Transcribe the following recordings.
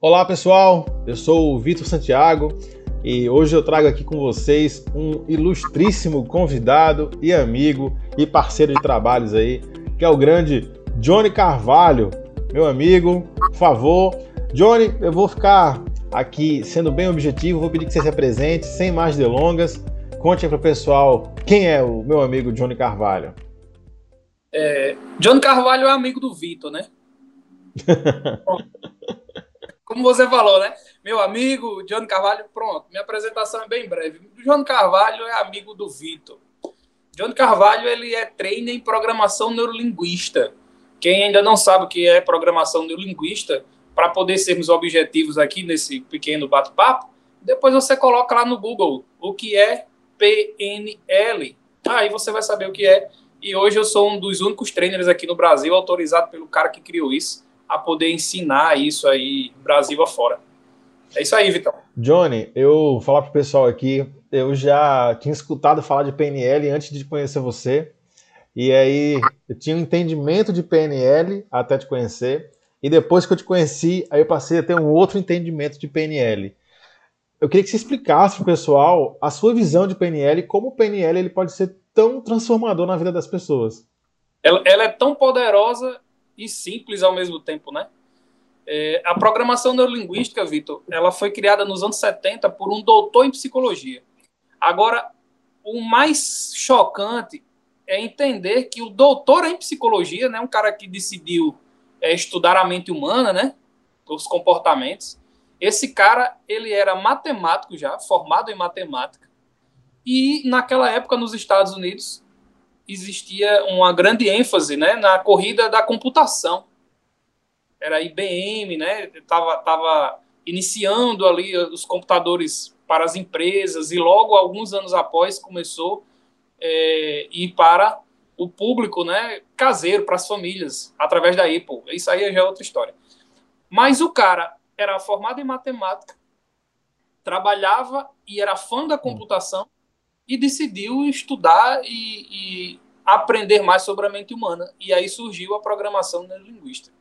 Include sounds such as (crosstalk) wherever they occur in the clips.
Olá pessoal, eu sou o Vitor Santiago e hoje eu trago aqui com vocês um ilustríssimo convidado e amigo e parceiro de trabalhos aí, que é o grande Johnny Carvalho. Meu amigo, por favor. Johnny, eu vou ficar aqui sendo bem objetivo, vou pedir que você se apresente, sem mais delongas. Conte para o pessoal quem é o meu amigo Johnny Carvalho. É, Johnny Carvalho é amigo do Vitor, né? (laughs) como você falou, né? Meu amigo, Johnny Carvalho, pronto. Minha apresentação é bem breve. O Johnny Carvalho é amigo do Vitor. Johnny Carvalho, ele é trainer em programação neurolinguista. Quem ainda não sabe o que é programação neurolinguista, para poder sermos objetivos aqui nesse pequeno bate-papo, depois você coloca lá no Google o que é PNL. Aí você vai saber o que é. E hoje eu sou um dos únicos trainers aqui no Brasil autorizado pelo cara que criou isso a poder ensinar isso aí Brasil afora. É isso aí, Vitão. Johnny, eu vou falar pro pessoal aqui, eu já tinha escutado falar de PNL antes de conhecer você, e aí eu tinha um entendimento de PNL até te conhecer, e depois que eu te conheci, aí eu passei a ter um outro entendimento de PNL. Eu queria que você explicasse pro pessoal a sua visão de PNL como o PNL ele pode ser tão transformador na vida das pessoas. Ela, ela é tão poderosa e simples ao mesmo tempo, né? É, a programação neurolinguística, Vitor, ela foi criada nos anos 70 por um doutor em psicologia. Agora, o mais chocante é entender que o doutor em psicologia, né, um cara que decidiu é, estudar a mente humana, né, os comportamentos, esse cara, ele era matemático já, formado em matemática, e naquela época nos Estados Unidos, existia uma grande ênfase né, na corrida da computação. Era IBM, né? Tava, tava iniciando ali os computadores para as empresas e logo alguns anos após começou é, ir para o público, né, caseiro para as famílias através da Apple. Isso aí já é outra história. Mas o cara era formado em matemática, trabalhava e era fã da computação e decidiu estudar e, e, aprender mais sobre a mente humana. E aí surgiu a programação neurolinguística.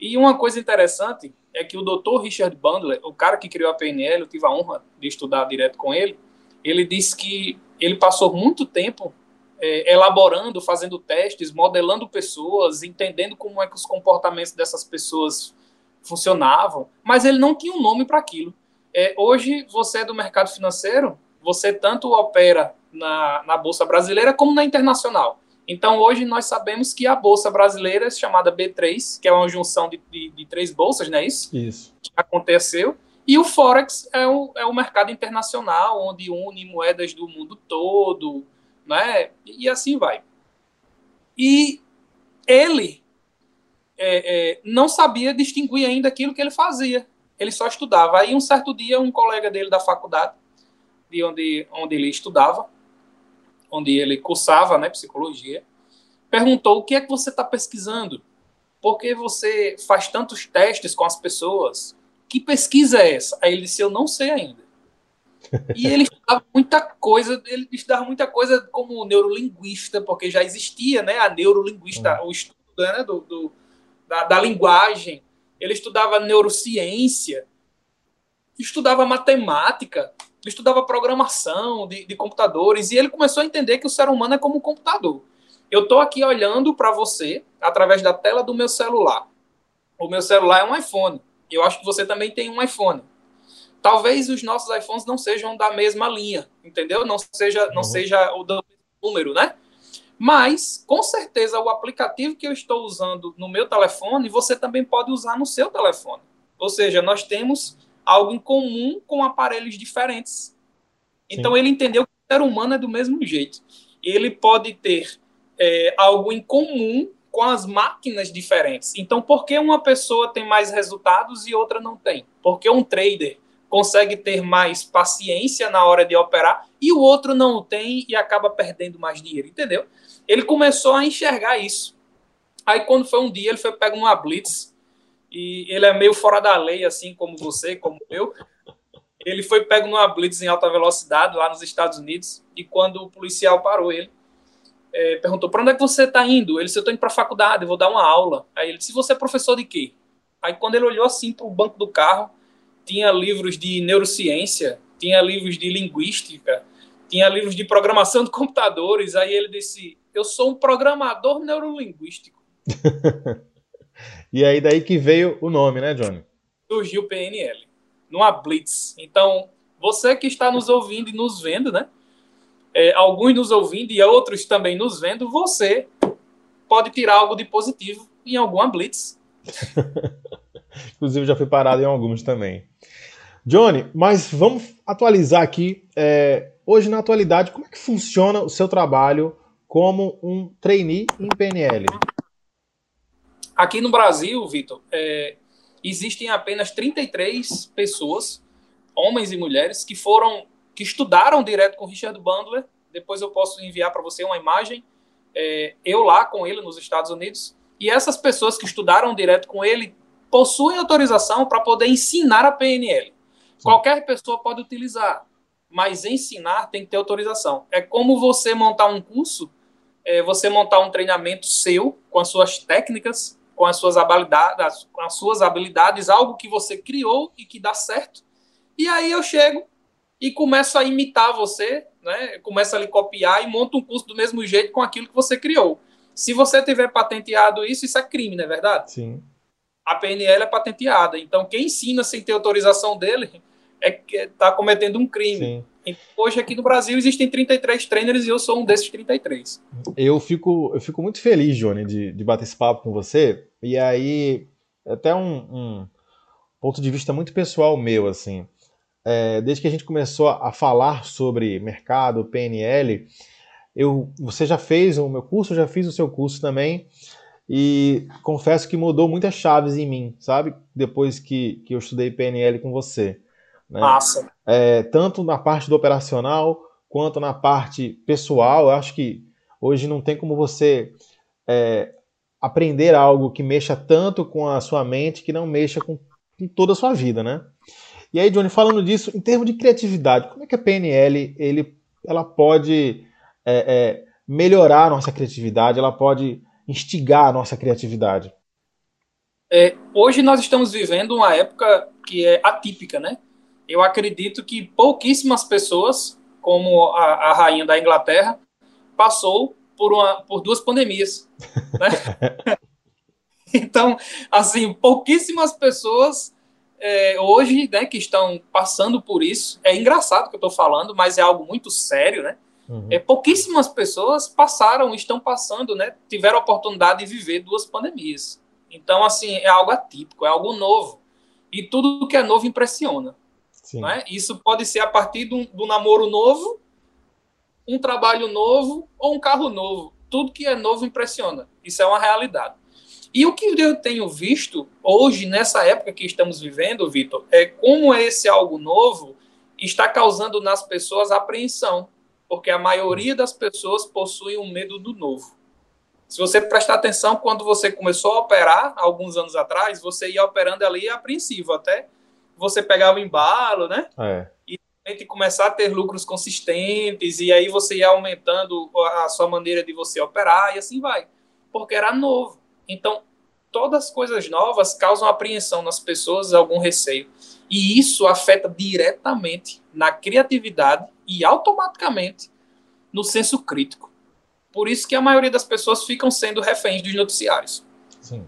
E uma coisa interessante é que o Dr. Richard Bandler, o cara que criou a PNL, eu tive a honra de estudar direto com ele, ele disse que ele passou muito tempo é, elaborando, fazendo testes, modelando pessoas, entendendo como é que os comportamentos dessas pessoas funcionavam, mas ele não tinha um nome para aquilo. É, hoje, você é do mercado financeiro, você tanto opera na, na Bolsa Brasileira como na internacional. Então, hoje nós sabemos que a Bolsa Brasileira é chamada B3, que é uma junção de, de, de três bolsas, não é isso? Isso. Que aconteceu. E o Forex é o, é o mercado internacional, onde une moedas do mundo todo, né? E assim vai. E ele é, é, não sabia distinguir ainda aquilo que ele fazia. Ele só estudava. Aí, um certo dia, um colega dele da faculdade de onde, onde ele estudava, onde ele cursava né, psicologia, perguntou o que é que você está pesquisando? Por que você faz tantos testes com as pessoas? Que pesquisa é essa? Aí ele disse, eu não sei ainda. E (laughs) ele estudava muita coisa, ele estudava muita coisa como neurolinguista, porque já existia né, a neurolinguista, uhum. o estudo né, do, do da, da linguagem. Ele estudava neurociência, estudava matemática, ele estudava programação de, de, computadores e ele começou a entender que o ser humano é como um computador. Eu estou aqui olhando para você através da tela do meu celular. O meu celular é um iPhone. Eu acho que você também tem um iPhone. Talvez os nossos iPhones não sejam da mesma linha, entendeu? Não seja, não uhum. seja o do número, né? Mas, com certeza, o aplicativo que eu estou usando no meu telefone, você também pode usar no seu telefone. Ou seja, nós temos algo em comum com aparelhos diferentes. Então Sim. ele entendeu que o ser humano é do mesmo jeito. Ele pode ter é, algo em comum com as máquinas diferentes. Então, por que uma pessoa tem mais resultados e outra não tem? Porque um trader consegue ter mais paciência na hora de operar e o outro não tem e acaba perdendo mais dinheiro, entendeu? Ele começou a enxergar isso. Aí, quando foi um dia, ele foi pegar uma blitz e ele é meio fora da lei, assim como você, como eu. Ele foi pego numa blitz em alta velocidade lá nos Estados Unidos e quando o policial parou ele, é, perguntou: para onde é que você está indo? Ele disse: eu estou indo para a faculdade, vou dar uma aula. Aí ele disse: você é professor de quê? Aí quando ele olhou assim para o banco do carro, tinha livros de neurociência, tinha livros de linguística, tinha livros de programação de computadores. Aí ele disse: Eu sou um programador neurolinguístico. (laughs) e aí daí que veio o nome, né, Johnny? Surgiu o PNL, numa blitz. Então, você que está nos ouvindo e nos vendo, né? É, alguns nos ouvindo e outros também nos vendo, você pode tirar algo de positivo em alguma blitz. (laughs) Inclusive, já fui parado em alguns também. Johnny, mas vamos atualizar aqui. É, hoje, na atualidade, como é que funciona o seu trabalho como um trainee em PNL? Aqui no Brasil, Vitor, é, existem apenas 33 pessoas, homens e mulheres, que foram, que estudaram direto com Richard Bandler. Depois eu posso enviar para você uma imagem. É, eu lá com ele nos Estados Unidos. E essas pessoas que estudaram direto com ele possuem autorização para poder ensinar a PNL. Qualquer pessoa pode utilizar, mas ensinar tem que ter autorização. É como você montar um curso, é você montar um treinamento seu com as suas técnicas, com as suas habilidades, com as suas habilidades, algo que você criou e que dá certo. E aí eu chego e começo a imitar você, né? Começo a lhe copiar e monto um curso do mesmo jeito com aquilo que você criou. Se você tiver patenteado isso, isso é crime, não é verdade? Sim. A PNL é patenteada. Então, quem ensina sem ter autorização dele (laughs) é que está cometendo um crime. Sim. Hoje aqui no Brasil existem 33 trainers e eu sou um desses 33. Eu fico, eu fico muito feliz, Johnny, de, de bater esse papo com você. E aí, até um, um ponto de vista muito pessoal meu, assim. É, desde que a gente começou a falar sobre mercado, PNL, eu, você já fez o meu curso, eu já fiz o seu curso também. E confesso que mudou muitas chaves em mim, sabe? Depois que, que eu estudei PNL com você. Né? Massa. É, tanto na parte do operacional quanto na parte pessoal. Eu acho que hoje não tem como você é, aprender algo que mexa tanto com a sua mente que não mexa com, com, toda a sua vida, né? E aí, Johnny, falando disso, em termos de criatividade, como é que a PNL ele, ela pode é, é, melhorar a nossa criatividade, ela pode instigar a nossa criatividade? É, hoje nós estamos vivendo uma época que é atípica, né? Eu acredito que pouquíssimas pessoas, como a, a rainha da Inglaterra, passou por, uma, por duas pandemias. Né? (laughs) então, assim, pouquíssimas pessoas é, hoje né, que estão passando por isso. É engraçado que eu estou falando, mas é algo muito sério, né? Uhum. É, pouquíssimas pessoas passaram, estão passando, né? Tiveram a oportunidade de viver duas pandemias. Então, assim, é algo atípico, é algo novo. E tudo que é novo impressiona. Né? Isso pode ser a partir do, do namoro novo, um trabalho novo ou um carro novo. Tudo que é novo impressiona. Isso é uma realidade. E o que eu tenho visto hoje, nessa época que estamos vivendo, Vitor, é como esse algo novo está causando nas pessoas apreensão. Porque a maioria das pessoas possui um medo do novo. Se você prestar atenção, quando você começou a operar, alguns anos atrás, você ia operando ali apreensivo, até você pegar o embalo, né? É. E começar a ter lucros consistentes, e aí você ia aumentando a sua maneira de você operar, e assim vai. Porque era novo. Então, todas as coisas novas causam apreensão nas pessoas, algum receio. E isso afeta diretamente na criatividade e automaticamente no senso crítico. Por isso que a maioria das pessoas ficam sendo reféns dos noticiários. Sim.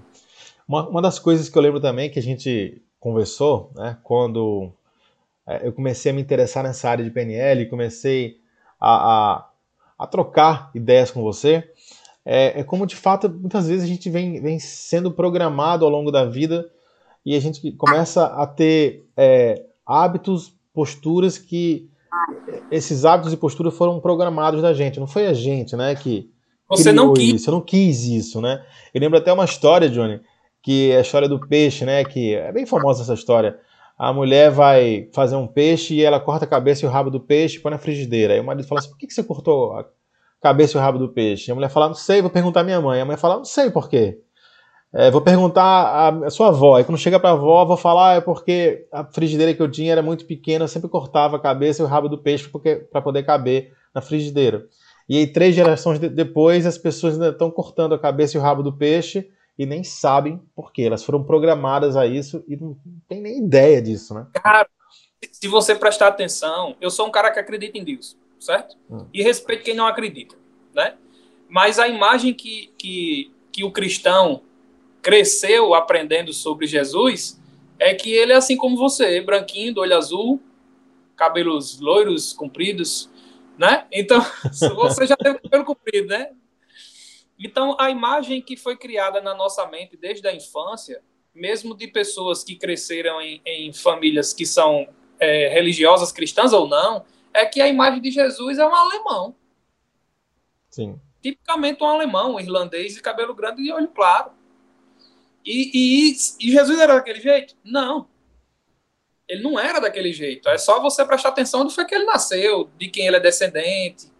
Uma, uma das coisas que eu lembro também que a gente conversou, né, quando é, eu comecei a me interessar nessa área de PNL, comecei a, a, a trocar ideias com você, é, é, como de fato muitas vezes a gente vem, vem sendo programado ao longo da vida e a gente começa a ter é, hábitos, posturas que esses hábitos e posturas foram programados da gente, não foi a gente, né, que você não quis. isso, eu não quis isso, né? Eu lembro até uma história, Johnny, que é a história do peixe, né? Que é bem famosa essa história. A mulher vai fazer um peixe e ela corta a cabeça e o rabo do peixe e põe na frigideira. Aí o marido fala assim: por que, você cortou a cabeça e o rabo do peixe? E a mulher fala: não sei, vou perguntar à minha mãe. A mãe fala: não sei por quê. É, vou perguntar à sua avó. Aí quando chega para a avó, vou falar: ah, é porque a frigideira que eu tinha era muito pequena, eu sempre cortava a cabeça e o rabo do peixe para poder caber na frigideira. E aí, três gerações de, depois, as pessoas ainda estão cortando a cabeça e o rabo do peixe e nem sabem por quê. Elas foram programadas a isso e não tem nem ideia disso, né? Cara, se você prestar atenção, eu sou um cara que acredita em Deus, certo? Hum. E respeito quem não acredita, né? Mas a imagem que, que, que o cristão cresceu aprendendo sobre Jesus é que ele é assim como você, branquinho, do olho azul, cabelos loiros, compridos, né? Então, (laughs) você já teve cabelo comprido, né? Então, a imagem que foi criada na nossa mente desde a infância, mesmo de pessoas que cresceram em, em famílias que são é, religiosas, cristãs ou não, é que a imagem de Jesus é um alemão. Sim. Tipicamente um alemão, um irlandês de cabelo grande e olho claro. E, e, e Jesus era daquele jeito? Não. Ele não era daquele jeito. É só você prestar atenção foi que ele nasceu, de quem ele é descendente.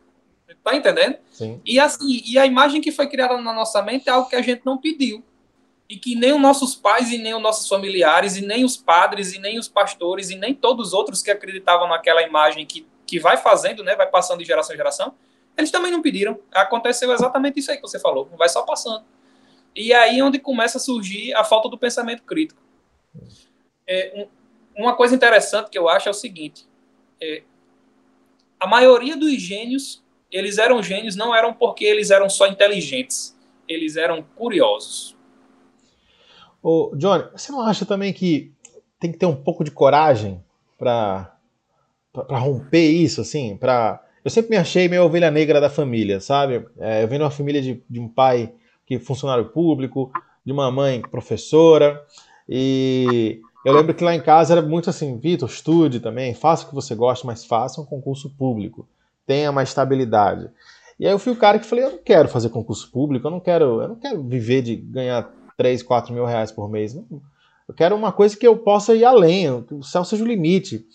Tá entendendo? Sim. E, assim, e a imagem que foi criada na nossa mente é algo que a gente não pediu. E que nem os nossos pais, e nem os nossos familiares, e nem os padres, e nem os pastores, e nem todos os outros que acreditavam naquela imagem que, que vai fazendo, né? Vai passando de geração em geração. Eles também não pediram. Aconteceu exatamente isso aí que você falou. Vai só passando. E aí é onde começa a surgir a falta do pensamento crítico. É, uma coisa interessante que eu acho é o seguinte: é, a maioria dos gênios, eles eram gênios não eram porque eles eram só inteligentes, eles eram curiosos. Ô, Johnny, você não acha também que tem que ter um pouco de coragem para para romper isso, assim, para eu sempre me achei meio ovelha negra da família, sabe? É, eu venho de uma família de, de um pai que é funcionário público, de uma mãe professora, e eu lembro que lá em casa era muito assim, Vitor, estude também, faça o que você gosta, mas faça um concurso público, tenha mais estabilidade. E aí eu fui o cara que falei, eu não quero fazer concurso público, eu não quero, eu não quero viver de ganhar 3, 4 mil reais por mês. Não. Eu quero uma coisa que eu possa ir além, o céu seja o limite.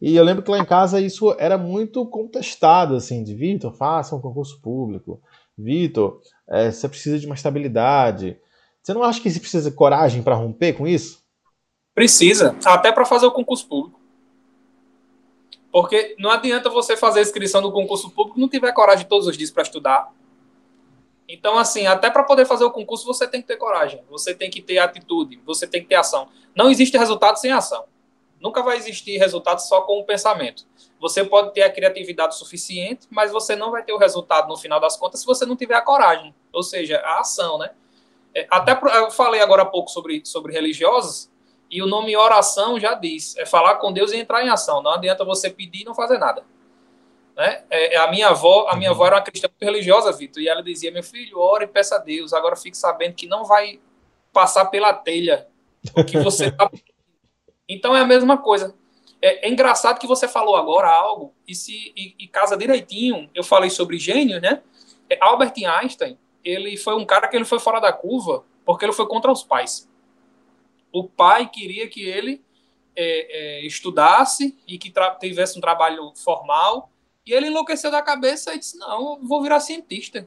E eu lembro que lá em casa isso era muito contestado, assim, de Vitor, faça um concurso público. Vitor, é, você precisa de uma estabilidade. Você não acha que você precisa de coragem para romper com isso? Precisa, até para fazer o concurso público. Porque não adianta você fazer a inscrição no concurso público não tiver coragem todos os dias para estudar. Então, assim, até para poder fazer o concurso, você tem que ter coragem, você tem que ter atitude, você tem que ter ação. Não existe resultado sem ação. Nunca vai existir resultado só com o pensamento. Você pode ter a criatividade suficiente, mas você não vai ter o resultado no final das contas se você não tiver a coragem, ou seja, a ação, né? É, até eu falei agora há pouco sobre, sobre religiosos, e o nome oração já diz, é falar com Deus e entrar em ação. Não adianta você pedir e não fazer nada. Né? É, é a minha avó, a minha avó era uma cristã muito religiosa, Vitor, e ela dizia: "Meu filho, ore e peça a Deus. Agora fique sabendo que não vai passar pela telha o que você está Então é a mesma coisa. É, é, engraçado que você falou agora algo e se e, e casa direitinho. Eu falei sobre gênio, né? É, Albert Einstein, ele foi um cara que ele foi fora da curva porque ele foi contra os pais o pai queria que ele é, é, estudasse e que tivesse um trabalho formal. E ele enlouqueceu da cabeça e disse: Não, eu vou virar cientista.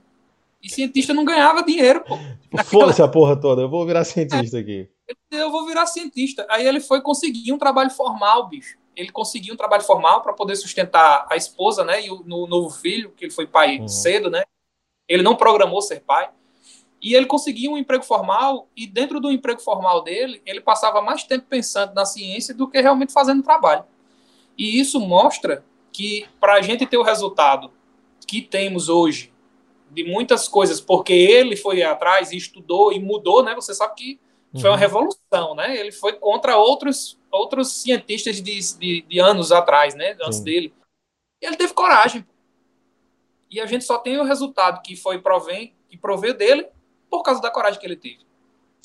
E cientista não ganhava dinheiro, pô. Foda-se a porra toda, eu vou virar cientista aqui. Eu vou virar cientista. Aí ele foi conseguir um trabalho formal, bicho. Ele conseguiu um trabalho formal para poder sustentar a esposa, né? E o no, novo filho, que ele foi pai uhum. cedo, né? Ele não programou ser pai. E ele conseguia um emprego formal, e dentro do emprego formal dele, ele passava mais tempo pensando na ciência do que realmente fazendo trabalho. E isso mostra que, para a gente ter o resultado que temos hoje, de muitas coisas, porque ele foi atrás e estudou e mudou, né? Você sabe que foi uma uhum. revolução, né? Ele foi contra outros, outros cientistas de, de, de anos atrás, né? Antes Sim. dele. E ele teve coragem. E a gente só tem o resultado que foi provém, que proveu dele por causa da coragem que ele teve.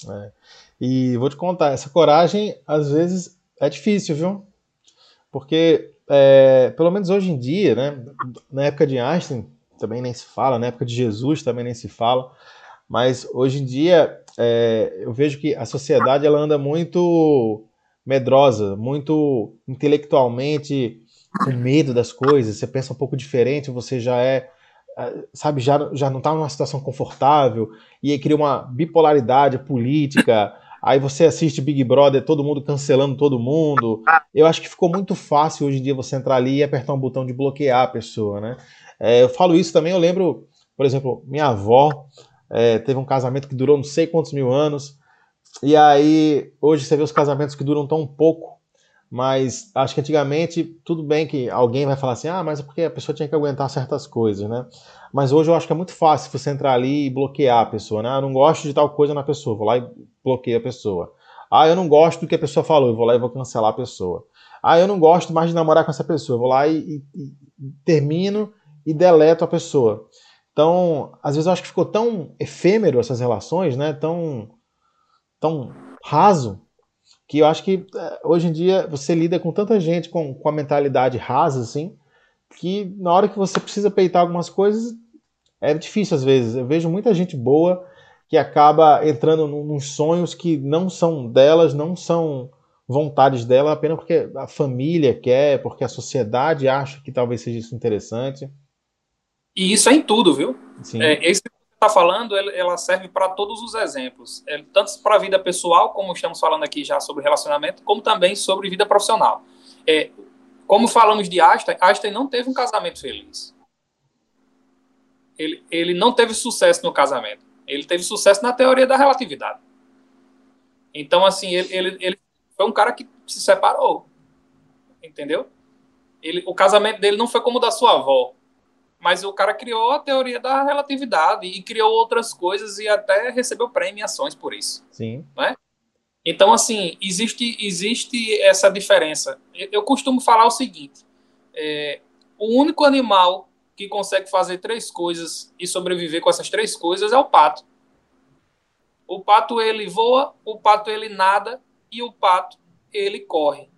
É. E vou te contar, essa coragem às vezes é difícil, viu? Porque, é, pelo menos hoje em dia, né, na época de Einstein também nem se fala, na época de Jesus também nem se fala, mas hoje em dia é, eu vejo que a sociedade ela anda muito medrosa, muito intelectualmente com medo das coisas, você pensa um pouco diferente, você já é sabe, já, já não está numa situação confortável, e aí cria uma bipolaridade política, (laughs) aí você assiste Big Brother, todo mundo cancelando todo mundo. Eu acho que ficou muito fácil hoje em dia você entrar ali e apertar um botão de bloquear a pessoa, né? É, eu falo isso também, eu lembro, por exemplo, minha avó, é, teve um casamento que durou não sei quantos mil anos. E aí, hoje você vê os casamentos que duram tão pouco, mas acho que antigamente, tudo bem que alguém vai falar assim, ah, mas é porque a pessoa tinha que aguentar certas coisas, né? Mas hoje eu acho que é muito fácil você entrar ali e bloquear a pessoa, né? Ah, eu não gosto de tal coisa na pessoa, vou lá e bloqueio a pessoa. Ah, eu não gosto do que a pessoa falou, eu vou lá e vou cancelar a pessoa. Ah, eu não gosto mais de namorar com essa pessoa, eu vou lá e, e, e termino e deleto a pessoa. Então, às vezes eu acho que ficou tão efêmero essas relações, né? Tão, tão raso, que eu acho que é, hoje em dia você lida com tanta gente com, com a mentalidade rasa, assim, que na hora que você precisa peitar algumas coisas, é difícil às vezes. Eu vejo muita gente boa que acaba entrando nos sonhos que não são delas, não são vontades dela, apenas porque a família quer, porque a sociedade acha que talvez seja isso interessante. E isso é em tudo, viu? Sim. É, esse está falando, ela serve para todos os exemplos, é, tanto para a vida pessoal, como estamos falando aqui já sobre relacionamento, como também sobre vida profissional. É, como falamos de Einstein, Einstein não teve um casamento feliz. Ele, ele não teve sucesso no casamento. Ele teve sucesso na teoria da relatividade. Então, assim, ele, ele, ele foi um cara que se separou. Entendeu? Ele, o casamento dele não foi como o da sua avó. Mas o cara criou a teoria da relatividade e criou outras coisas e até recebeu premiações por isso. Sim. Né? Então, assim, existe, existe essa diferença. Eu costumo falar o seguinte: é, o único animal que consegue fazer três coisas e sobreviver com essas três coisas é o pato. O pato ele voa, o pato ele nada e o pato ele corre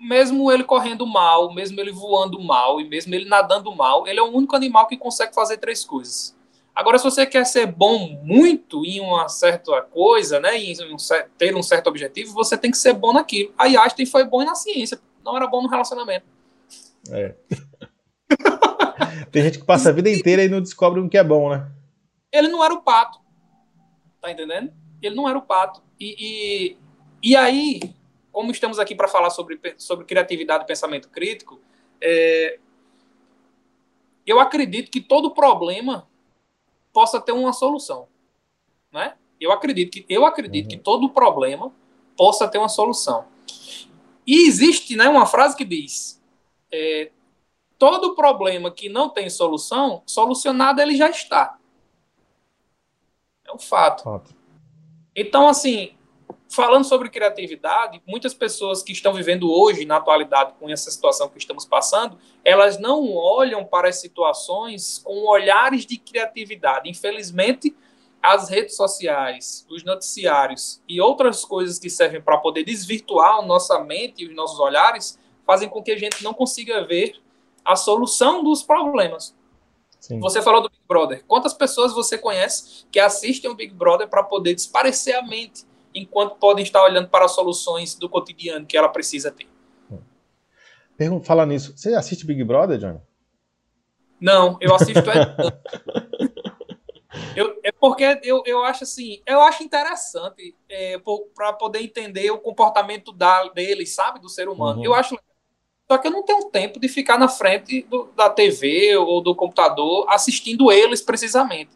mesmo ele correndo mal, mesmo ele voando mal e mesmo ele nadando mal, ele é o único animal que consegue fazer três coisas. Agora, se você quer ser bom muito em uma certa coisa, né, em um, ter um certo objetivo, você tem que ser bom naquilo. A Einstein foi bom na ciência, não era bom no relacionamento. É. tem gente que passa a vida inteira e não descobre o que é bom, né? Ele não era o pato. Tá entendendo? Ele não era o pato. E, e, e aí, como estamos aqui para falar sobre, sobre criatividade e pensamento crítico, é, eu acredito que todo problema possa ter uma solução, né? Eu acredito que eu acredito uhum. que todo problema possa ter uma solução. E existe, né, uma frase que diz: é, todo problema que não tem solução, solucionado ele já está. É um fato. fato. Então, assim, falando sobre criatividade, muitas pessoas que estão vivendo hoje, na atualidade, com essa situação que estamos passando, elas não olham para as situações com olhares de criatividade. Infelizmente, as redes sociais, os noticiários e outras coisas que servem para poder desvirtuar nossa mente e os nossos olhares fazem com que a gente não consiga ver a solução dos problemas. Sim. Você falou do Big Brother. Quantas pessoas você conhece que assistem o Big Brother para poder desparecer a mente? Enquanto podem estar olhando para soluções do cotidiano que ela precisa ter. Pergunta, fala nisso, você assiste Big Brother, Johnny? Não, eu assisto. (laughs) eu, é porque eu, eu acho assim, eu acho interessante é, para poder entender o comportamento da, deles, sabe, do ser humano. Uhum. Eu acho só que eu não tenho tempo de ficar na frente do, da TV ou do computador assistindo eles precisamente.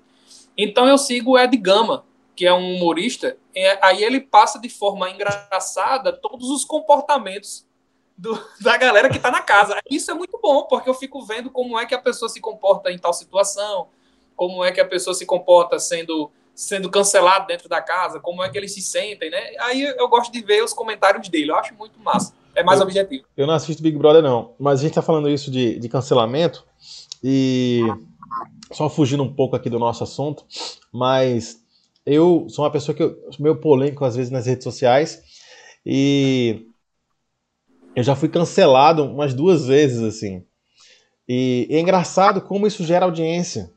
Então eu sigo o Ed Gama, que é um humorista, é, aí ele passa de forma engraçada todos os comportamentos do, (laughs) da galera que está na casa. Isso é muito bom, porque eu fico vendo como é que a pessoa se comporta em tal situação, como é que a pessoa se comporta sendo sendo cancelado dentro da casa, como é que eles se sentem, né? Aí eu gosto de ver os comentários dele, eu acho muito massa. É mais eu, objetivo. Eu não assisto Big Brother, não, mas a gente está falando isso de, de cancelamento e só fugindo um pouco aqui do nosso assunto, mas eu sou uma pessoa que eu meio polêmico às vezes nas redes sociais e eu já fui cancelado umas duas vezes assim. E, é engraçado como isso gera audiência.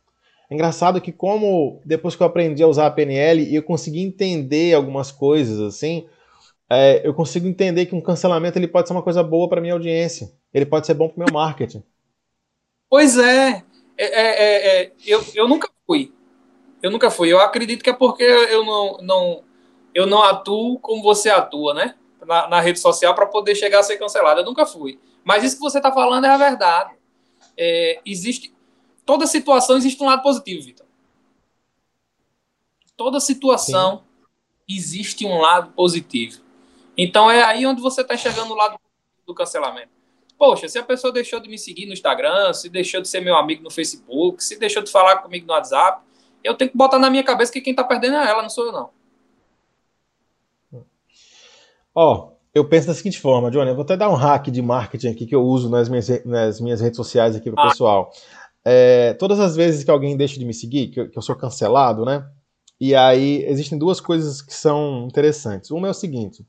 É engraçado que como depois que eu aprendi a usar a PNL e eu consegui entender algumas coisas assim, é, eu consigo entender que um cancelamento ele pode ser uma coisa boa para minha audiência. Ele pode ser bom para o meu marketing. Pois é, é, é, é eu, eu nunca fui. Eu nunca fui. Eu acredito que é porque eu não, não, eu não atuo como você atua, né? Na, na rede social para poder chegar a ser cancelado. Eu nunca fui. Mas isso que você está falando é a verdade. É, existe. Toda situação existe um lado positivo, Vitor. Toda situação Sim. existe um lado positivo. Então é aí onde você está enxergando o lado do cancelamento. Poxa, se a pessoa deixou de me seguir no Instagram, se deixou de ser meu amigo no Facebook, se deixou de falar comigo no WhatsApp, eu tenho que botar na minha cabeça que quem está perdendo é ela, não sou eu não. Ó, oh, eu penso da seguinte forma, Johnny, eu vou até dar um hack de marketing aqui que eu uso nas minhas, nas minhas redes sociais aqui para o ah. pessoal. É, todas as vezes que alguém deixa de me seguir, que eu, que eu sou cancelado, né? E aí existem duas coisas que são interessantes. Uma é o seguinte: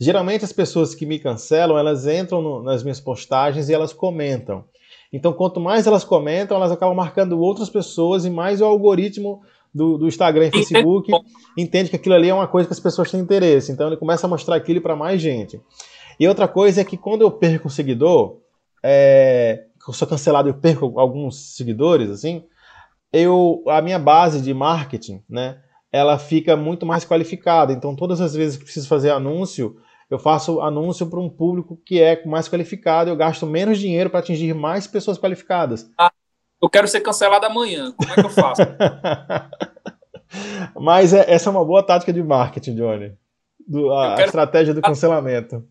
geralmente as pessoas que me cancelam, elas entram no, nas minhas postagens e elas comentam. Então, quanto mais elas comentam, elas acabam marcando outras pessoas e mais o algoritmo do, do Instagram e Facebook entende que aquilo ali é uma coisa que as pessoas têm interesse. Então ele começa a mostrar aquilo para mais gente. E outra coisa é que quando eu perco um seguidor, é, eu sou cancelado e perco alguns seguidores, assim, eu a minha base de marketing, né, ela fica muito mais qualificada. Então todas as vezes que preciso fazer anúncio, eu faço anúncio para um público que é mais qualificado, eu gasto menos dinheiro para atingir mais pessoas qualificadas. Ah, eu quero ser cancelado amanhã. Como é que eu faço? (laughs) Mas é, essa é uma boa tática de marketing, Johnny. Do, a, quero... a, estratégia do cancelamento.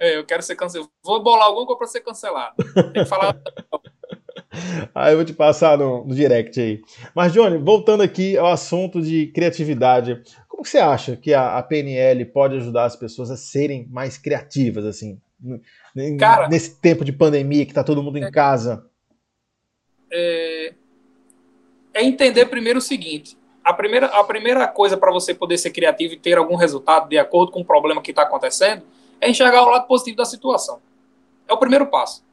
É, eu quero ser cancelado. Vou bolar alguma coisa para ser cancelado. Tem que falar. (laughs) aí eu vou te passar no, no, direct aí. Mas, Johnny, voltando aqui ao assunto de criatividade, como você acha que a, a PNL pode ajudar as pessoas a serem mais criativas, assim? Cara, nesse tempo de pandemia que está todo mundo em é, casa é, é entender primeiro o seguinte: a primeira, a primeira coisa para você poder ser criativo e ter algum resultado de acordo com o problema que está acontecendo é enxergar o lado positivo da situação. É o primeiro passo.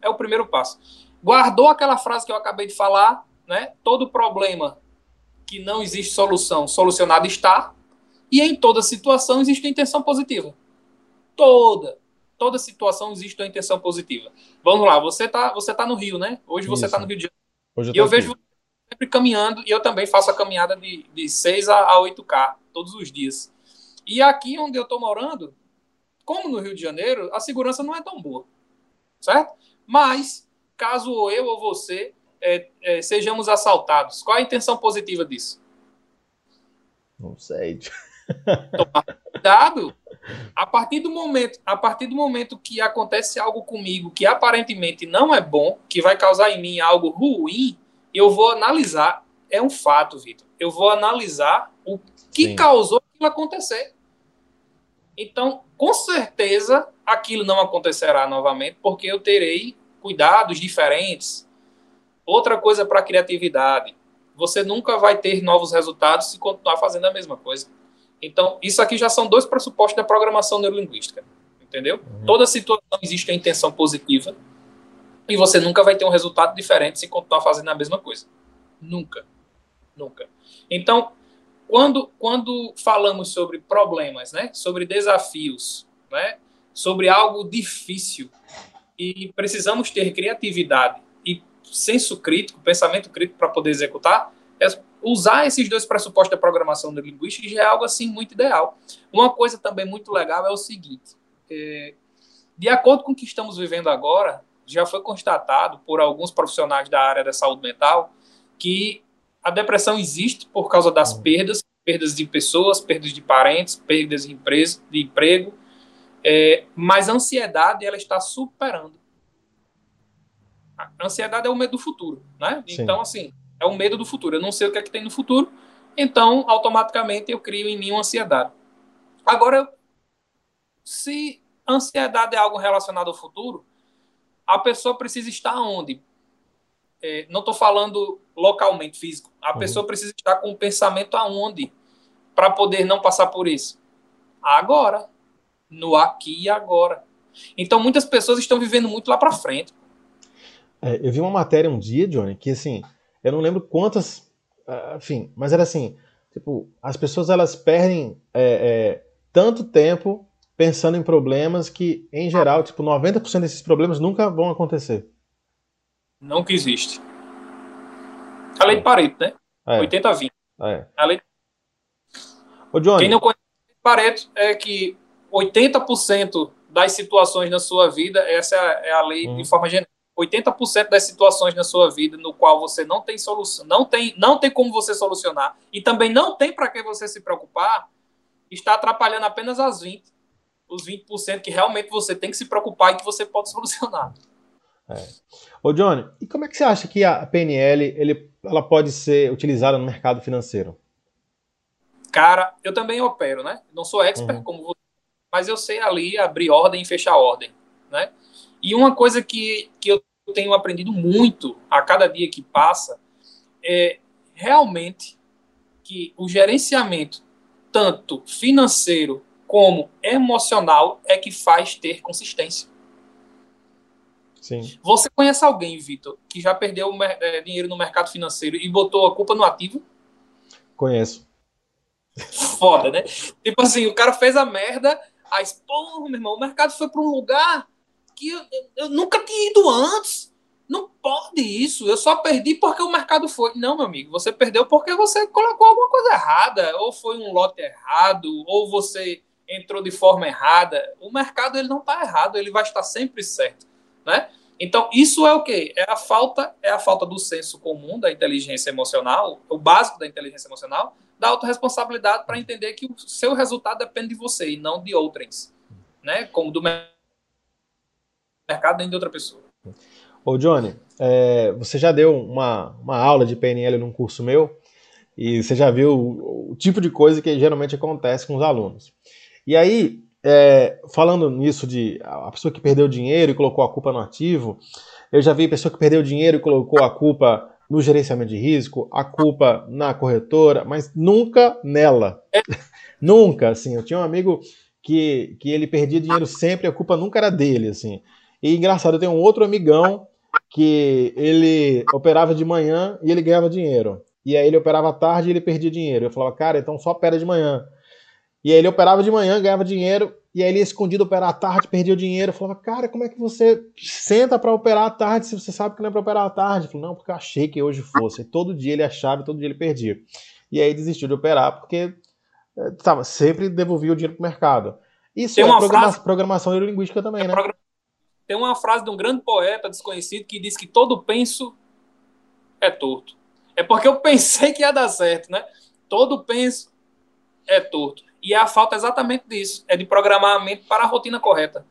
É o primeiro passo. Guardou aquela frase que eu acabei de falar, né? Todo problema que não existe solução, solucionado está. E em toda situação existe uma intenção positiva. Toda toda situação existe uma intenção positiva. Vamos lá, você está você tá no Rio, né? Hoje você está no Rio de Janeiro. Hoje eu e eu aqui. vejo você sempre caminhando, e eu também faço a caminhada de, de 6 a, a 8K todos os dias. E aqui onde eu estou morando, como no Rio de Janeiro, a segurança não é tão boa, certo? Mas, caso eu ou você é, é, sejamos assaltados, qual a intenção positiva disso? Não sei. Tomar cuidado, a partir do momento, a partir do momento que acontece algo comigo que aparentemente não é bom, que vai causar em mim algo ruim, eu vou analisar. É um fato, Vitor. Eu vou analisar o que Sim. causou aquilo acontecer. Então, com certeza, aquilo não acontecerá novamente, porque eu terei cuidados diferentes. Outra coisa para a criatividade: você nunca vai ter novos resultados se continuar fazendo a mesma coisa. Então, isso aqui já são dois pressupostos da programação neurolinguística. Entendeu? Uhum. Toda situação existe a intenção positiva e você nunca vai ter um resultado diferente se continuar fazendo a mesma coisa. Nunca. Nunca. Então, quando, quando falamos sobre problemas, né, sobre desafios, né, sobre algo difícil e precisamos ter criatividade senso crítico, pensamento crítico para poder executar, é usar esses dois pressupostos da programação neurolinguística já é algo assim muito ideal. Uma coisa também muito legal é o seguinte: é, de acordo com o que estamos vivendo agora, já foi constatado por alguns profissionais da área da saúde mental que a depressão existe por causa das uhum. perdas, perdas de pessoas, perdas de parentes, perdas de, empresa, de emprego, é, mas a ansiedade ela está superando. A ansiedade é o medo do futuro, né? Sim. Então, assim, é o medo do futuro. Eu não sei o que é que tem no futuro, então automaticamente eu crio em mim uma ansiedade. Agora, se ansiedade é algo relacionado ao futuro, a pessoa precisa estar onde? É, não estou falando localmente, físico. A uhum. pessoa precisa estar com o pensamento aonde para poder não passar por isso? Agora, no aqui e agora. Então, muitas pessoas estão vivendo muito lá para frente. É, eu vi uma matéria um dia, Johnny, que assim, eu não lembro quantas, ah, enfim, mas era assim, tipo, as pessoas elas perdem é, é, tanto tempo pensando em problemas que, em geral, tipo, 90% desses problemas nunca vão acontecer. Não que existe. A lei de Pareto, né? É. 80 a 20. É. A lei... Ô, Johnny, Quem não conhece Pareto é que 80% das situações na sua vida, essa é a lei hum. de forma genérica. 80% das situações na sua vida no qual você não tem solução, não tem, não tem como você solucionar e também não tem para que você se preocupar, está atrapalhando apenas as 20, os 20% que realmente você tem que se preocupar e que você pode solucionar. É. Ô Johnny, e como é que você acha que a PNL ele, ela pode ser utilizada no mercado financeiro? Cara, eu também opero, né? Não sou expert uhum. como você, mas eu sei ali abrir ordem e fechar ordem, né? E uma coisa que, que eu tenho aprendido muito a cada dia que passa é realmente que o gerenciamento tanto financeiro como emocional é que faz ter consistência. Sim. Você conhece alguém, Vitor, que já perdeu é, dinheiro no mercado financeiro e botou a culpa no ativo? Conheço. Foda, né? Tipo assim, o cara fez a merda, aí, pô, meu irmão, o mercado foi para um lugar que eu, eu, nunca tinha ido antes. Não pode isso. Eu só perdi porque o mercado foi. Não, meu amigo, você perdeu porque você colocou alguma coisa errada, ou foi um lote errado, ou você entrou de forma errada. O mercado ele não está errado, ele vai estar sempre certo, né? Então, isso é o quê? É a falta, é a falta do senso comum da inteligência emocional, o básico da inteligência emocional, da autorresponsabilidade para entender que o seu resultado depende de você e não de outrens, né? Como do mercado nem de outra pessoa. Ô, Johnny, é, você já deu uma, uma aula de PNL num curso meu e você já viu o, o tipo de coisa que geralmente acontece com os alunos. E aí, é, falando nisso de a pessoa que perdeu dinheiro e colocou a culpa no ativo, eu já vi pessoa que perdeu dinheiro e colocou a culpa no gerenciamento de risco, a culpa na corretora, mas nunca nela. (laughs) nunca, assim. Eu tinha um amigo que, que ele perdia dinheiro sempre, a culpa nunca era dele, assim. E engraçado, eu tenho um outro amigão que ele operava de manhã e ele ganhava dinheiro. E aí ele operava à tarde e ele perdia dinheiro. Eu falava, cara, então só opera de manhã. E aí ele operava de manhã, ganhava dinheiro, e aí ele escondido operar à tarde, perdia o dinheiro. Eu falava, cara, como é que você senta para operar à tarde se você sabe que não é para operar à tarde? Eu falei, não, porque eu achei que hoje fosse. E todo dia ele achava e todo dia ele perdia. E aí desistiu de operar porque tava, sempre devolvia o dinheiro pro mercado. Isso é programa frase... programação neurolinguística também, é né? Tem uma frase de um grande poeta desconhecido que diz que todo penso é torto. É porque eu pensei que ia dar certo, né? Todo penso é torto. E a falta é exatamente disso, é de programar a mente para a rotina correta.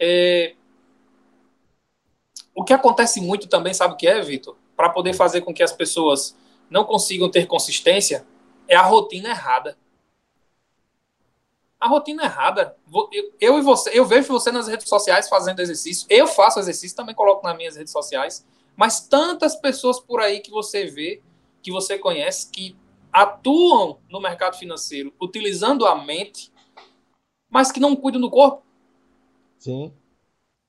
É... O que acontece muito também, sabe o que é, Vitor? Para poder fazer com que as pessoas não consigam ter consistência, é a rotina errada a rotina é errada. Eu, e você, eu vejo você nas redes sociais fazendo exercício, eu faço exercício, também coloco nas minhas redes sociais, mas tantas pessoas por aí que você vê, que você conhece, que atuam no mercado financeiro utilizando a mente, mas que não cuidam do corpo. Sim.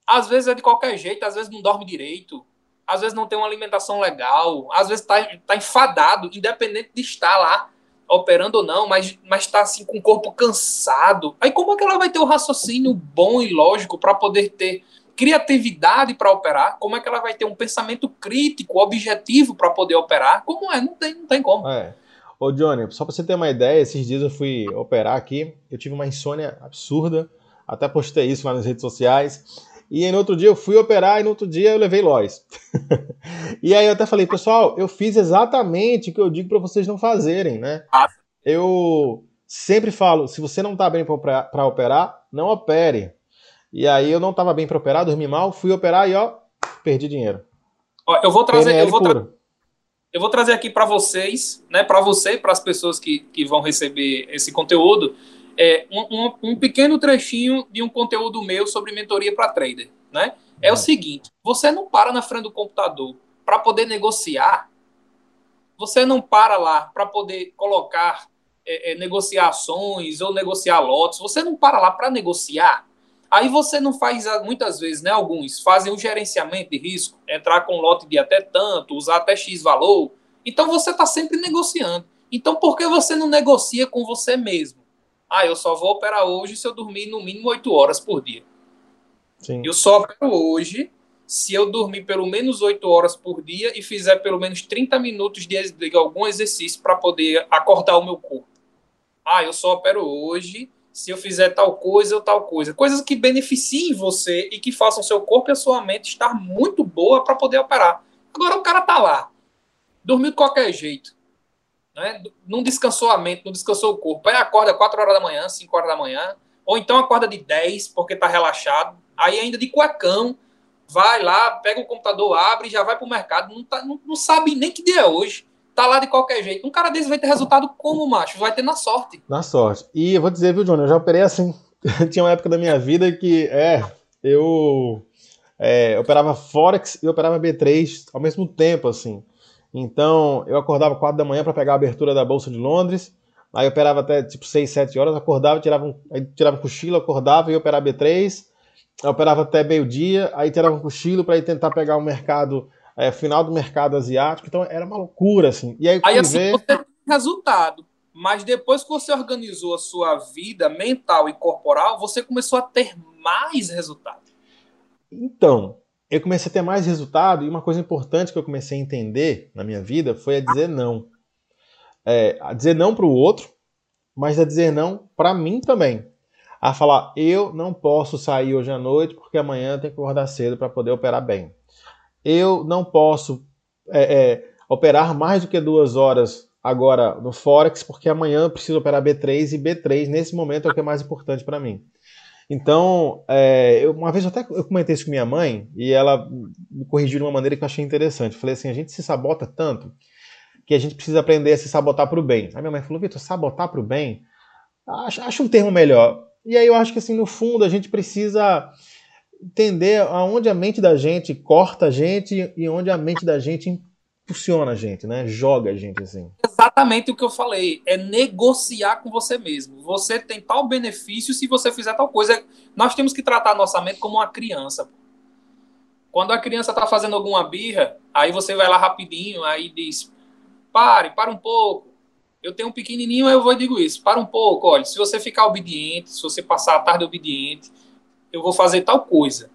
Às vezes é de qualquer jeito, às vezes não dorme direito, às vezes não tem uma alimentação legal, às vezes está tá enfadado, independente de estar lá operando ou não, mas mas está assim com o corpo cansado. Aí como é que ela vai ter o um raciocínio bom e lógico para poder ter criatividade para operar? Como é que ela vai ter um pensamento crítico, objetivo para poder operar? Como é? Não tem, não tem como. É. Ô Johnny, só para você ter uma ideia, esses dias eu fui operar aqui, eu tive uma insônia absurda, até postei isso lá nas redes sociais. E aí, no outro dia eu fui operar e no outro dia eu levei Lois. (laughs) e aí eu até falei, pessoal, eu fiz exatamente o que eu digo para vocês não fazerem, né? Eu sempre falo, se você não tá bem para operar, não opere. E aí eu não tava bem para operar, dormi mal, fui operar e ó, perdi dinheiro. Ó, eu vou trazer, eu vou, tra eu vou trazer aqui para vocês, né, para você e para as pessoas que, que vão receber esse conteúdo, é, um, um, um, pequeno trechinho de um conteúdo meu sobre mentoria para trader. Né? É o uhum. seguinte: você não para na frente do computador para poder negociar, você não para lá para poder colocar é, é, negociações ou negociar lotes, você não para lá para negociar. Aí você não faz, muitas vezes, né? Alguns fazem o gerenciamento de risco, entrar com lote de até tanto, usar até X valor. Então você está sempre negociando. Então por que você não negocia com você mesmo? Ah, eu só vou operar hoje se eu dormir no mínimo 8 horas por dia. Sim. Eu só opero hoje se eu dormir pelo menos 8 horas por dia e fizer pelo menos 30 minutos de, de algum exercício para poder acordar o meu corpo. Ah, eu só opero hoje se eu fizer tal coisa ou tal coisa. Coisas que beneficiem você e que façam seu corpo e a sua mente estar muito boa para poder operar. Agora o cara tá lá, dormiu de qualquer jeito, né? não descansou a mente, não descansou o corpo. Aí acorda 4 horas da manhã, 5 horas da manhã, ou então acorda de 10 porque tá relaxado, aí ainda de cuecão, vai lá, pega o computador, abre, já vai pro mercado, não, tá, não, não sabe nem que dia é hoje tá lá de qualquer jeito. Um cara desse vai ter resultado como, macho? Vai ter na sorte. Na sorte. E eu vou dizer, viu, Johnny, eu já operei assim. (laughs) Tinha uma época da minha vida que, é, eu é, operava Forex e operava B3 ao mesmo tempo, assim. Então, eu acordava 4 da manhã para pegar a abertura da Bolsa de Londres, aí eu operava até tipo 6, 7 horas, acordava, tirava um, aí tirava um cochilo, acordava e ia operar B3, eu operava até meio-dia, aí tirava um cochilo para ir tentar pegar o mercado é, final do mercado asiático, então era uma loucura, assim. E aí, aí assim, ver... você tem resultado, mas depois que você organizou a sua vida mental e corporal, você começou a ter mais resultado. Então, eu comecei a ter mais resultado e uma coisa importante que eu comecei a entender na minha vida foi a dizer não. É, a dizer não para o outro, mas a dizer não para mim também. A falar, eu não posso sair hoje à noite porque amanhã eu tenho que acordar cedo para poder operar bem eu não posso é, é, operar mais do que duas horas agora no Forex, porque amanhã eu preciso operar B3 e B3 nesse momento é o que é mais importante para mim. Então, é, eu, uma vez eu até eu comentei isso com minha mãe e ela me corrigiu de uma maneira que eu achei interessante. Eu falei assim: a gente se sabota tanto que a gente precisa aprender a se sabotar para o bem. Aí minha mãe falou: Vitor, sabotar para o bem? Acho, acho um termo melhor. E aí eu acho que assim, no fundo, a gente precisa entender aonde a mente da gente corta a gente e onde a mente da gente impulsiona a gente, né? Joga a gente assim. Exatamente o que eu falei, é negociar com você mesmo. Você tem tal benefício se você fizer tal coisa. Nós temos que tratar nossa mente como uma criança. Quando a criança está fazendo alguma birra, aí você vai lá rapidinho, aí diz: pare, para um pouco. Eu tenho um pequenininho, eu vou e digo isso: para um pouco. Olha, se você ficar obediente, se você passar a tarde obediente, eu vou fazer tal coisa.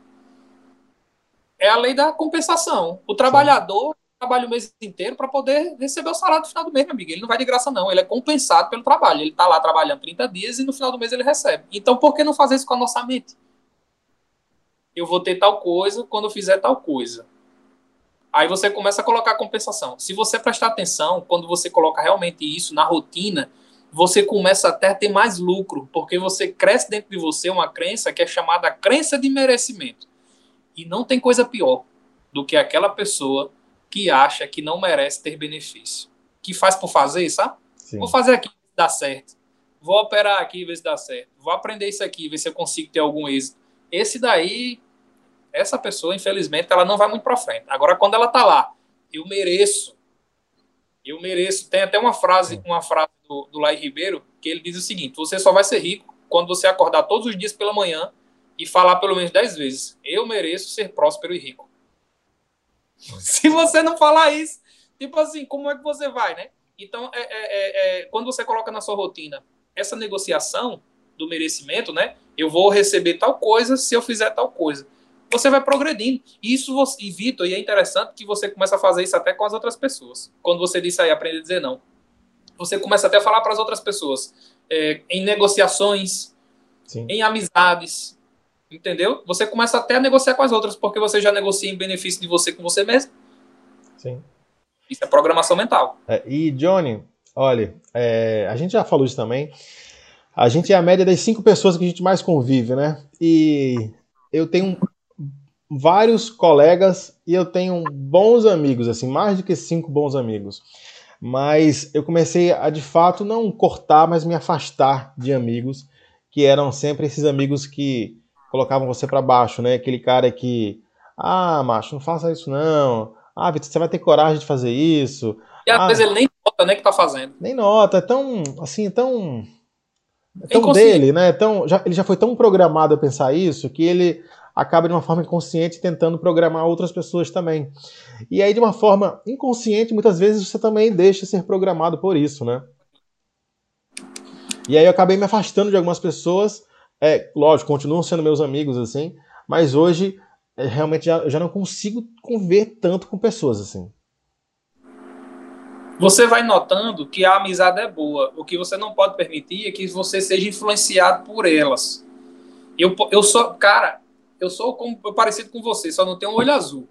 É a lei da compensação. O trabalhador. Trabalha o mês inteiro para poder receber o salário no final do mês, meu amigo. Ele não vai de graça, não. Ele é compensado pelo trabalho. Ele está lá trabalhando 30 dias e no final do mês ele recebe. Então, por que não fazer isso com a nossa mente? Eu vou ter tal coisa quando eu fizer tal coisa. Aí você começa a colocar compensação. Se você prestar atenção, quando você coloca realmente isso na rotina, você começa até a ter mais lucro, porque você cresce dentro de você uma crença que é chamada crença de merecimento. E não tem coisa pior do que aquela pessoa que acha que não merece ter benefício. Que faz por fazer, sabe? Sim. Vou fazer aqui, dá certo. Vou operar aqui, ver se dá certo. Vou aprender isso aqui, ver se eu consigo ter algum êxito. Esse daí, essa pessoa, infelizmente, ela não vai muito para frente. Agora, quando ela tá lá, eu mereço. Eu mereço. Tem até uma frase, uma frase do, do Lai Ribeiro, que ele diz o seguinte: você só vai ser rico quando você acordar todos os dias pela manhã e falar pelo menos dez vezes: eu mereço ser próspero e rico. (laughs) Se você não falar isso, tipo assim, como é que você vai, né? Então, é, é, é, é, quando você coloca na sua rotina essa negociação do merecimento, né? Eu vou receber tal coisa se eu fizer tal coisa. Você vai progredindo. E isso, você, e Vitor, e é interessante que você começa a fazer isso até com as outras pessoas. Quando você disse aí, aprender a dizer não você começa até a falar para as outras pessoas. É, em negociações, Sim. em amizades, entendeu? Você começa até a negociar com as outras, porque você já negocia em benefício de você com você mesmo. Sim. Isso é programação mental. É, e, Johnny, olha, é, a gente já falou isso também. A gente é a média das cinco pessoas que a gente mais convive, né? E eu tenho vários colegas e eu tenho bons amigos, assim, mais do que cinco bons amigos mas eu comecei a de fato não cortar, mas me afastar de amigos que eram sempre esses amigos que colocavam você para baixo, né? Aquele cara que, ah, macho, não faça isso não. Ah, Vitor, você vai ter coragem de fazer isso. E às ah, vezes ele nem nota, né, que tá fazendo. Nem nota, é tão, assim, tão é tão dele, né? Tão, já, ele já foi tão programado a pensar isso que ele acaba de uma forma inconsciente tentando programar outras pessoas também. E aí, de uma forma inconsciente, muitas vezes você também deixa ser programado por isso, né? E aí eu acabei me afastando de algumas pessoas. É, lógico, continuam sendo meus amigos, assim, mas hoje é, realmente já, já não consigo conviver tanto com pessoas, assim. você vai notando que a amizade é boa. O que você não pode permitir é que você seja influenciado por elas. Eu, eu sou, cara, eu sou como, eu parecido com você, só não tenho um olho azul.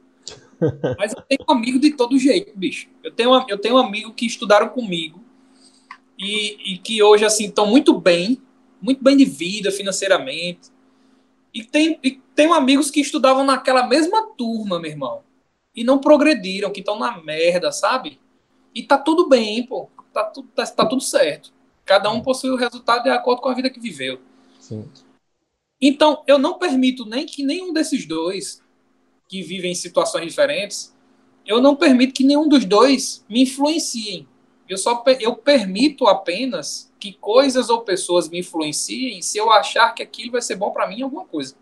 (laughs) Mas eu tenho amigo de todo jeito, bicho. Eu tenho, eu tenho um amigo que estudaram comigo e, e que hoje, assim, estão muito bem, muito bem de vida financeiramente. E tem, e tenho amigos que estudavam naquela mesma turma, meu irmão, e não progrediram, que estão na merda, sabe? E tá tudo bem, pô. Tá, tudo, tá, tá tudo certo. Cada um possui o resultado de acordo com a vida que viveu. Sim. Então, eu não permito nem que nenhum desses dois que vivem em situações diferentes, eu não permito que nenhum dos dois me influenciem. Eu só eu permito apenas que coisas ou pessoas me influenciem se eu achar que aquilo vai ser bom para mim em alguma coisa.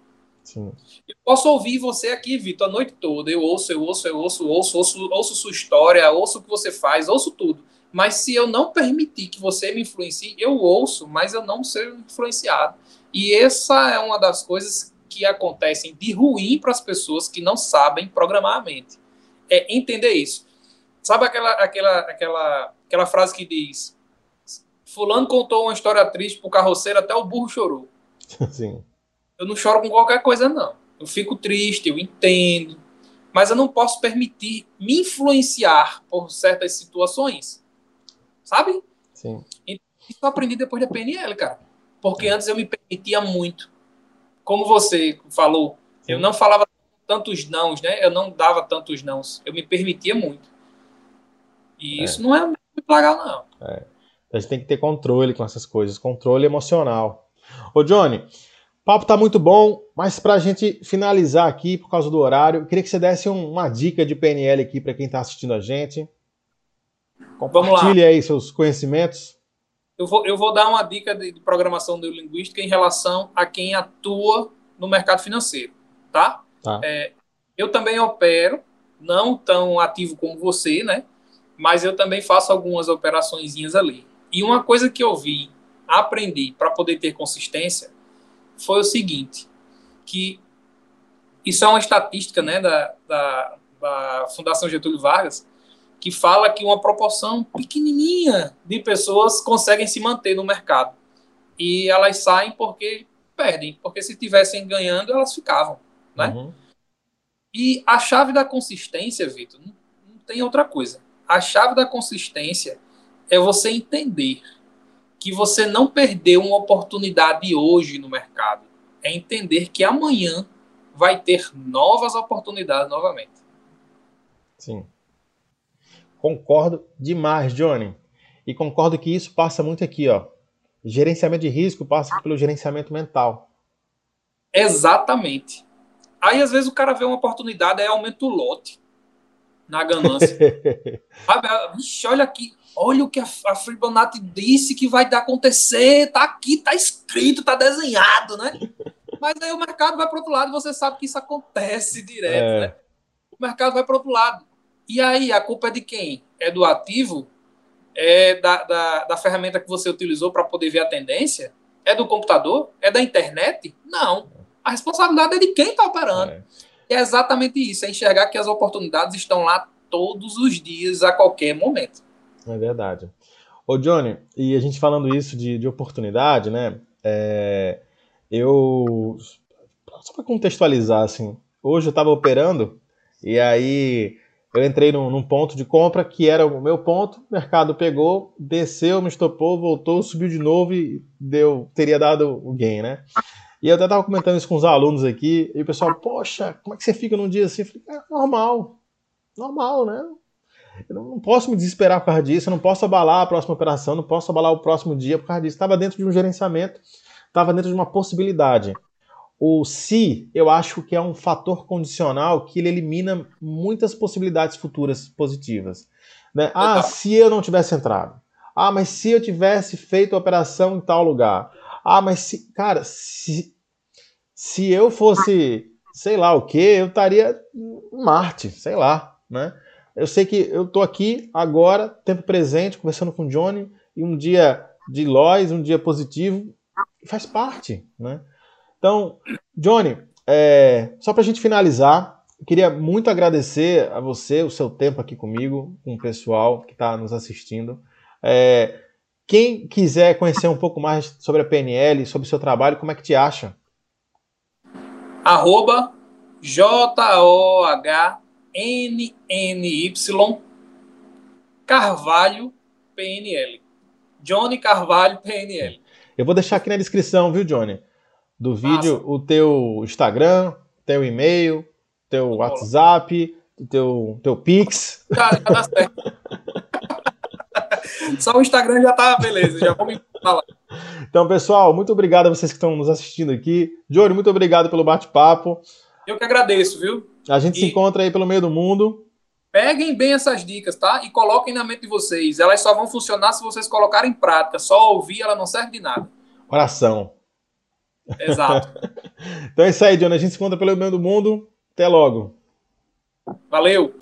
Sim. Eu posso ouvir você aqui, Vitor, a noite toda. Eu ouço, eu ouço, eu ouço, ouço, ouço, ouço sua história, ouço o que você faz, ouço tudo. Mas se eu não permitir que você me influencie, eu ouço, mas eu não ser influenciado. E essa é uma das coisas que acontecem de ruim para as pessoas que não sabem programar a mente. É entender isso. Sabe aquela, aquela, aquela, aquela frase que diz: Fulano contou uma história triste pro carroceiro, até o burro chorou. (laughs) Sim. Eu não choro com qualquer coisa, não. Eu fico triste, eu entendo. Mas eu não posso permitir me influenciar por certas situações. Sabe? Sim. Isso eu aprendi depois da PNL, cara. Porque antes eu me permitia muito. Como você falou, Sim. eu não falava tantos nãos, né? Eu não dava tantos nãos. Eu me permitia muito. E é. isso não é muito legal, não. É. A gente tem que ter controle com essas coisas, controle emocional. Ô, Johnny, papo tá muito bom, mas para a gente finalizar aqui, por causa do horário, eu queria que você desse uma dica de PNL aqui para quem está assistindo a gente. Compartilhe aí seus conhecimentos. Eu vou, eu vou dar uma dica de, de programação neurolinguística em relação a quem atua no mercado financeiro, tá? tá. É, eu também opero, não tão ativo como você, né? Mas eu também faço algumas operações ali. E uma coisa que eu vi, aprendi para poder ter consistência, foi o seguinte, que isso é uma estatística né, da, da, da Fundação Getúlio Vargas, que fala que uma proporção pequenininha de pessoas conseguem se manter no mercado. E elas saem porque perdem, porque se tivessem ganhando, elas ficavam, né? Uhum. E a chave da consistência, Vitor, não, não tem outra coisa. A chave da consistência é você entender que você não perdeu uma oportunidade hoje no mercado. É entender que amanhã vai ter novas oportunidades novamente. Sim. Concordo demais, Johnny. E concordo que isso passa muito aqui, ó. Gerenciamento de risco passa pelo gerenciamento mental. Exatamente. Aí às vezes o cara vê uma oportunidade, aí aumenta o lote na ganância. (laughs) Sabe? Vixe, olha aqui, olha o que a, a Fibonacci disse que vai acontecer, tá aqui, tá escrito, tá desenhado, né? Mas aí o mercado vai para outro lado, você sabe que isso acontece direto, é. né? O mercado vai para outro lado. E aí, a culpa é de quem? É do ativo? É da, da, da ferramenta que você utilizou para poder ver a tendência? É do computador? É da internet? Não. A responsabilidade é de quem está operando. É. E é exatamente isso, é enxergar que as oportunidades estão lá todos os dias, a qualquer momento. É verdade. Ô, Johnny, e a gente falando isso de, de oportunidade, né? É, eu. Só para contextualizar, assim, hoje eu estava operando e aí eu entrei num, num, ponto de compra que era o meu ponto, o mercado pegou, desceu, me estopou, voltou, subiu de novo e deu, teria dado o gain, né? E eu até estava comentando isso com os alunos aqui, e o pessoal, poxa, como é que você fica num dia assim? Eu falei, é normal, normal, né? Eu não posso me desesperar por causa disso, eu não posso abalar a próxima operação, não posso abalar o próximo dia por causa disso. Estava dentro de um gerenciamento, estava dentro de uma possibilidade. O se, eu acho que é um fator condicional que ele elimina muitas possibilidades futuras positivas. Né? Ah, se eu não tivesse entrado. Ah, mas se eu tivesse feito a operação em tal lugar. Ah, mas se. Cara, se, se eu fosse, sei lá o que, eu estaria em Marte, sei lá, né? Eu sei que eu tô aqui agora, tempo presente, conversando com o Johnny, e um dia de Lois, um dia positivo, faz parte, né? Então, Johnny, é, só para a gente finalizar, queria muito agradecer a você, o seu tempo aqui comigo, com o pessoal que está nos assistindo. É, quem quiser conhecer um pouco mais sobre a PNL, sobre o seu trabalho, como é que te acha? Arroba J-O-H-N-N-Y Carvalho PNL. Johnny Carvalho PNL. Eu vou deixar aqui na descrição, viu, Johnny? Do vídeo o teu Instagram, teu e-mail, teu WhatsApp, teu, teu Pix. Já, já dá certo. (laughs) Só o Instagram já tá beleza, já vou me falar. Então, pessoal, muito obrigado a vocês que estão nos assistindo aqui. Johnny, muito obrigado pelo bate-papo. Eu que agradeço, viu? A gente e... se encontra aí pelo meio do mundo. Peguem bem essas dicas, tá? E coloquem na mente de vocês. Elas só vão funcionar se vocês colocarem em prática. Só ouvir, ela não serve de nada. Oração. Exato. (laughs) então é isso aí, Johnny. A gente se encontra pelo meio do mundo. Até logo. Valeu!